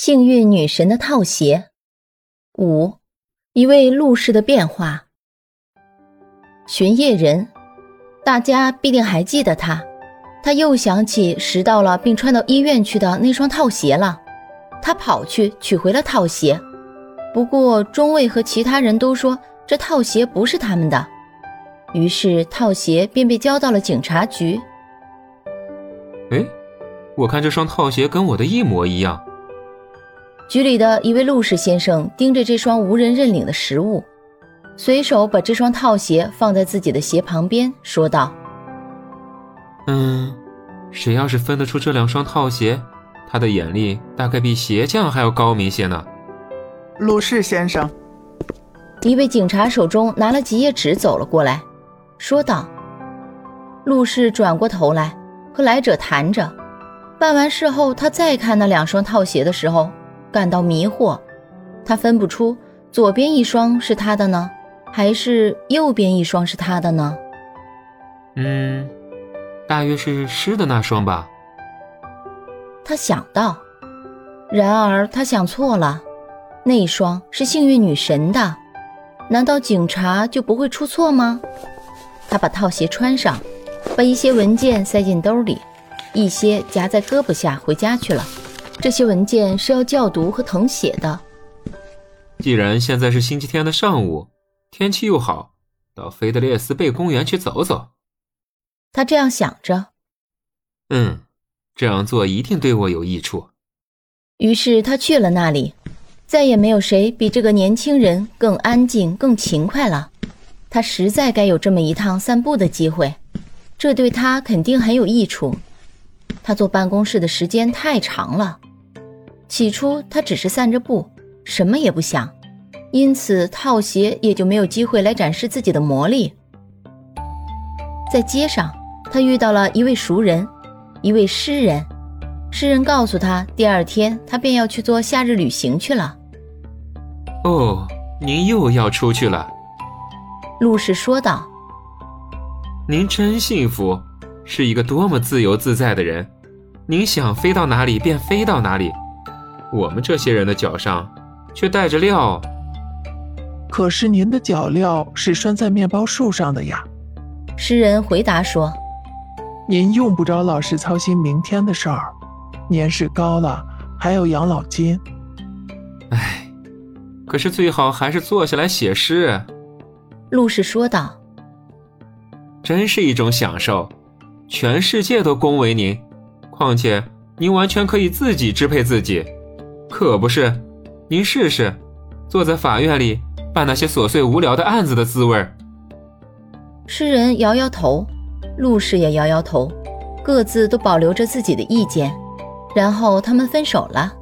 幸运女神的套鞋。五，一位陆氏的变化。巡夜人，大家必定还记得他。他又想起拾到了并穿到医院去的那双套鞋了。他跑去取回了套鞋，不过中尉和其他人都说这套鞋不是他们的，于是套鞋便被交到了警察局。哎，我看这双套鞋跟我的一模一样。局里的一位陆氏先生盯着这双无人认领的实物，随手把这双套鞋放在自己的鞋旁边，说道：“嗯，谁要是分得出这两双套鞋，他的眼力大概比鞋匠还要高明些呢。”陆氏先生，一位警察手中拿了几页纸走了过来，说道：“陆氏转过头来和来者谈着，办完事后，他再看那两双套鞋的时候。”感到迷惑，他分不出左边一双是他的呢，还是右边一双是他的呢？嗯，大约是湿的那双吧。他想到，然而他想错了，那双是幸运女神的，难道警察就不会出错吗？他把套鞋穿上，把一些文件塞进兜里，一些夹在胳膊下，回家去了。这些文件是要校读和誊写的。既然现在是星期天的上午，天气又好，到菲德列斯贝公园去走走。他这样想着。嗯，这样做一定对我有益处。于是他去了那里。再也没有谁比这个年轻人更安静、更勤快了。他实在该有这么一趟散步的机会，这对他肯定很有益处。他坐办公室的时间太长了。起初他只是散着步，什么也不想，因此套鞋也就没有机会来展示自己的魔力。在街上，他遇到了一位熟人，一位诗人。诗人告诉他，第二天他便要去做夏日旅行去了。哦，您又要出去了，陆氏说道。您真幸福，是一个多么自由自在的人，您想飞到哪里便飞到哪里。我们这些人的脚上却带着镣，可是您的脚镣是拴在面包树上的呀。诗人回答说：“您用不着老是操心明天的事儿，年事高了还有养老金。”哎，可是最好还是坐下来写诗。”陆氏说道。“真是一种享受，全世界都恭维您，况且您完全可以自己支配自己。”可不是，您试试，坐在法院里办那些琐碎无聊的案子的滋味。诗人摇摇头，陆氏也摇摇头，各自都保留着自己的意见，然后他们分手了。